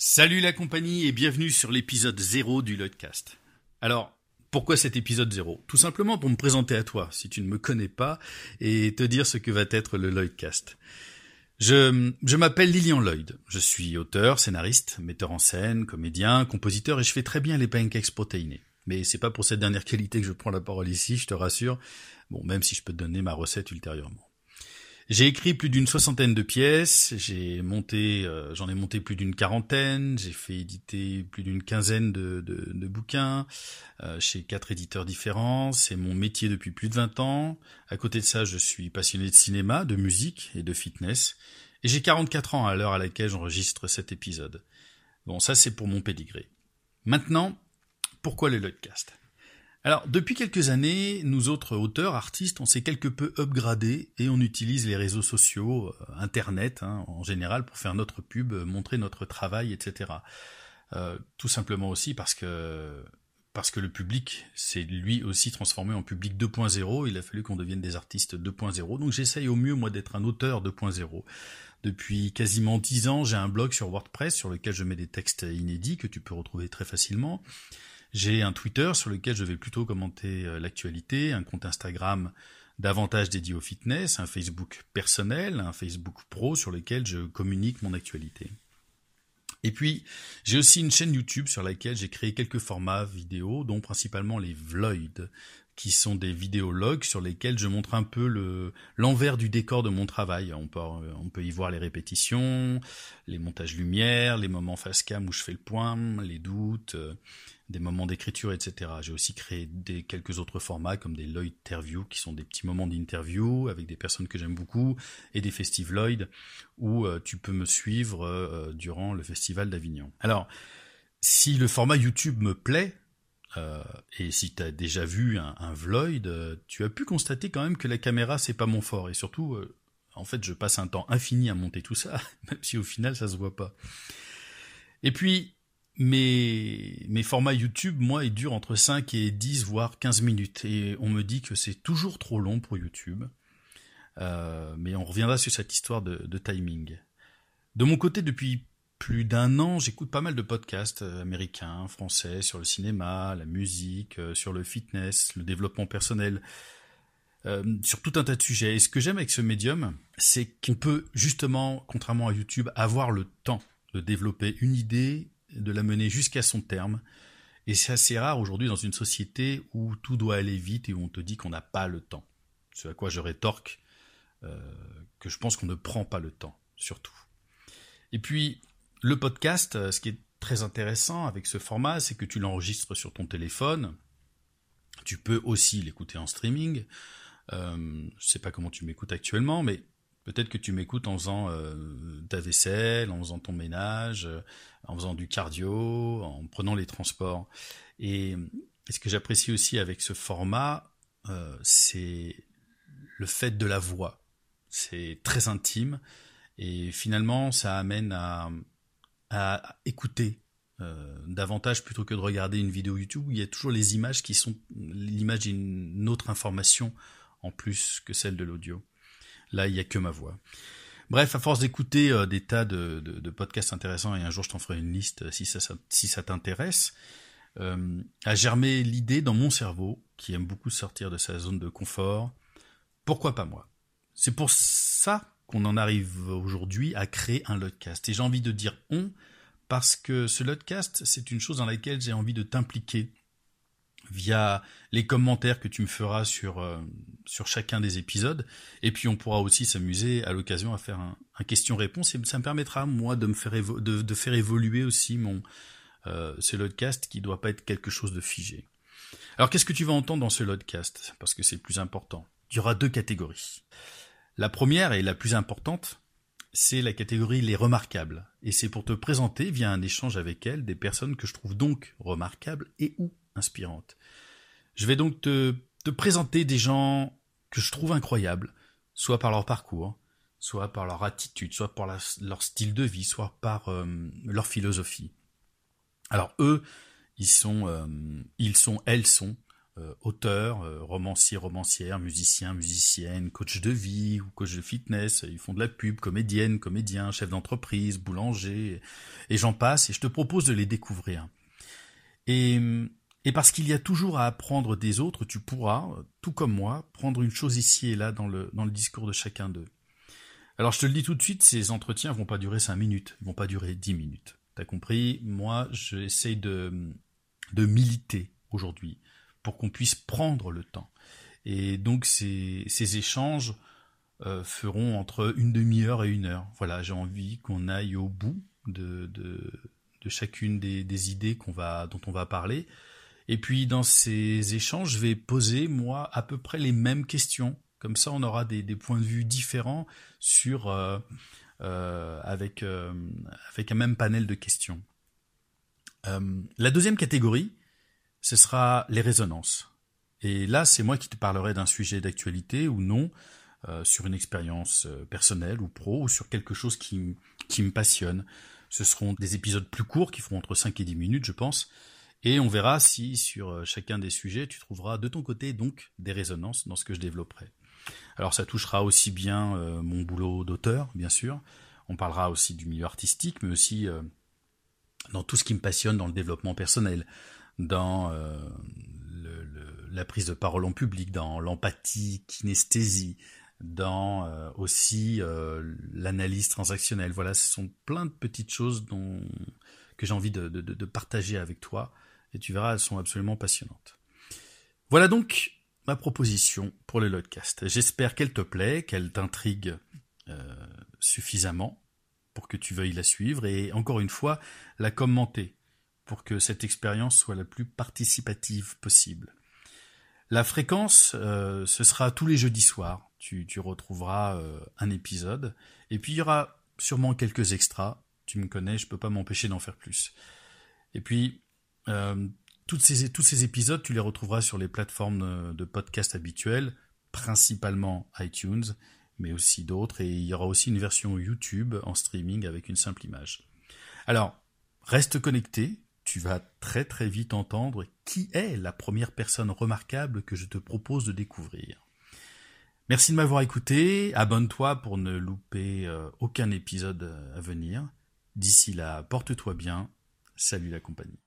Salut la compagnie et bienvenue sur l'épisode 0 du Lloydcast. Alors, pourquoi cet épisode 0 Tout simplement pour me présenter à toi, si tu ne me connais pas, et te dire ce que va être le Lloydcast. Je, je m'appelle Lilian Lloyd. Je suis auteur, scénariste, metteur en scène, comédien, compositeur et je fais très bien les pancakes protéinés. Mais c'est pas pour cette dernière qualité que je prends la parole ici, je te rassure. Bon, même si je peux te donner ma recette ultérieurement. J'ai écrit plus d'une soixantaine de pièces, j'ai monté, euh, j'en ai monté plus d'une quarantaine, j'ai fait éditer plus d'une quinzaine de, bouquins euh, chez quatre éditeurs différents. C'est mon métier depuis plus de 20 ans. À côté de ça, je suis passionné de cinéma, de musique et de fitness. Et j'ai 44 ans à l'heure à laquelle j'enregistre cet épisode. Bon, ça c'est pour mon pédigré. Maintenant, pourquoi le Lloydcast alors, depuis quelques années, nous autres auteurs, artistes, on s'est quelque peu upgradé et on utilise les réseaux sociaux, euh, Internet hein, en général, pour faire notre pub, euh, montrer notre travail, etc. Euh, tout simplement aussi parce que parce que le public s'est lui aussi transformé en public 2.0. Il a fallu qu'on devienne des artistes 2.0. Donc j'essaye au mieux moi d'être un auteur 2.0. Depuis quasiment 10 ans, j'ai un blog sur WordPress sur lequel je mets des textes inédits que tu peux retrouver très facilement. J'ai un Twitter sur lequel je vais plutôt commenter euh, l'actualité, un compte Instagram davantage dédié au fitness, un Facebook personnel, un Facebook pro sur lequel je communique mon actualité. Et puis, j'ai aussi une chaîne YouTube sur laquelle j'ai créé quelques formats vidéo, dont principalement les vlogs, qui sont des vidéologues sur lesquels je montre un peu le l'envers du décor de mon travail. On peut, on peut y voir les répétitions, les montages lumière, les moments face cam où je fais le point, les doutes, des moments d'écriture, etc. J'ai aussi créé des, quelques autres formats comme des Lloyd interviews qui sont des petits moments d'interview avec des personnes que j'aime beaucoup et des festivals Lloyd où euh, tu peux me suivre euh, durant le festival d'Avignon. Alors, si le format YouTube me plaît, euh, et si tu as déjà vu un, un Vloid, tu as pu constater quand même que la caméra c'est pas mon fort et surtout en fait je passe un temps infini à monter tout ça, même si au final ça se voit pas. Et puis mais mes formats YouTube, moi, ils durent entre 5 et 10, voire 15 minutes. Et on me dit que c'est toujours trop long pour YouTube. Euh, mais on reviendra sur cette histoire de, timing. De mon côté, depuis plus d'un an, j'écoute pas mal de podcasts euh, américains, français, sur le cinéma, la musique, euh, sur le fitness, le développement personnel, sur tout un tas de sujets. Et ce que j'aime avec ce médium, c'est qu'on peut justement, contrairement à YouTube, avoir le temps de développer une idée de la mener jusqu'à son terme. Et c'est assez rare aujourd'hui dans une société où tout doit aller vite et où on te dit qu'on n'a pas le temps. Ce à quoi je rétorque euh, que je pense qu'on ne prend pas le temps, surtout. Et puis, le podcast, euh, ce qui est très intéressant avec ce format, c'est que tu l'enregistres sur ton téléphone. Tu peux aussi l'écouter en streaming. Euh, je ne sais pas comment tu m'écoutes actuellement, mais Peut-être que tu m'écoutes en faisant euh, ta vaisselle, en faisant ton ménage, euh, en faisant du cardio, en prenant les transports. Et, ce que j'apprécie aussi avec ce format, euh, c'est le fait de la voix. C'est très intime et finalement ça amène à, à écouter davantage plutôt que de regarder une vidéo YouTube il y a toujours les images qui sont l'image d'une autre information en plus que celle de l'audio. Là, il n'y a que ma voix. Bref, à force d'écouter euh, des tas de, podcasts intéressants, et un jour je t'en ferai une liste euh, si ça, si ça t'intéresse, euh, a germé l'idée dans mon cerveau, qui aime beaucoup sortir de sa zone de confort, pourquoi pas moi? C'est pour ça qu'on en arrive aujourd'hui à créer un podcast. Et j'ai envie de dire on, parce que ce podcast, c'est une chose dans laquelle j'ai envie de t'impliquer via les commentaires que tu me feras sur, euh, sur chacun des épisodes. Et puis on pourra aussi s'amuser à l'occasion à faire un, un question-réponse et ça me permettra moi de me faire de, de, faire évoluer aussi mon euh, ce podcast qui doit pas être quelque chose de figé. Alors qu'est-ce que tu vas entendre dans ce podcast? Parce que c'est le plus important. Il y aura deux catégories. La première et la plus importante, c'est la catégorie les remarquables. Et c'est pour te présenter via un échange avec elles des personnes que je trouve donc remarquables et ou inspirantes. Je vais donc te, présenter des gens que je trouve incroyables, soit par leur parcours, soit par leur attitude, soit par leur style de vie, soit par euh, leur philosophie. Alors eux, ils sont, euh, ils sont, elles sont euh, auteurs, romanciers, romancières, musiciens, musiciennes, coach de vie ou coach de fitness, ils font de la pub, comédienne, comédien, chef d'entreprise, boulanger, et j'en passe, et je te propose de les découvrir. Et, et parce qu'il y a toujours à apprendre des autres, tu pourras, tout comme moi, prendre une chose ici et là dans le, dans le discours de chacun d'eux. Alors je te le dis tout de suite, ces entretiens vont pas durer cinq minutes, ils vont pas durer dix minutes. T'as compris? Moi, j'essaye de, de militer aujourd'hui pour qu'on puisse prendre le temps. Et donc ces, ces échanges euh, feront entre une demi-heure et une heure. Voilà, j'ai envie qu'on aille au bout de, de, de chacune des, des idées qu'on va, dont on va parler. Et puis dans ces échanges, je vais poser moi à peu près les mêmes questions. Comme ça, on aura des, points de vue différents sur euh, euh, avec euh, avec un même panel de questions. La deuxième catégorie, ce sera les résonances. Et là, c'est moi qui te parlerai d'un sujet d'actualité ou non, sur une expérience personnelle ou pro, ou sur quelque chose qui, qui me passionne. Ce seront des épisodes plus courts qui feront entre 5 et 10 minutes, je pense. Et on verra si sur euh, chacun des sujets, tu trouveras de ton côté donc des résonances dans ce que je développerai. Alors ça touchera aussi bien euh, mon boulot d'auteur, bien sûr. On parlera aussi du milieu artistique, mais aussi euh, dans tout ce qui me passionne dans le développement personnel, dans la prise de parole en public, dans l'empathie, kinesthésie, dans aussi l'analyse transactionnelle. Voilà, ce sont plein de petites choses dont, que j'ai envie de, partager avec toi, et tu verras, elles sont absolument passionnantes. Voilà donc ma proposition pour le Lodcast. J'espère qu'elle te plaît, qu'elle t'intrigue euh, suffisamment pour que tu veuilles la suivre, et encore une fois, la commenter pour que cette expérience soit la plus participative possible. La fréquence, euh, ce sera tous les jeudis soirs. Tu, retrouveras euh, un épisode. Et puis il y aura sûrement quelques extras. Tu me connais, je peux pas m'empêcher d'en faire plus. Et puis, ces, tous ces épisodes, tu les retrouveras sur les plateformes de podcast habituelles, principalement iTunes, mais aussi d'autres. Et il y aura aussi une version YouTube en streaming avec une simple image. Alors, reste connecté, tu vas très très vite entendre qui est la première personne remarquable que je te propose de découvrir. Merci de m'avoir écouté, abonne-toi pour ne louper euh, aucun épisode à venir. D'ici là, porte-toi bien, salut la compagnie.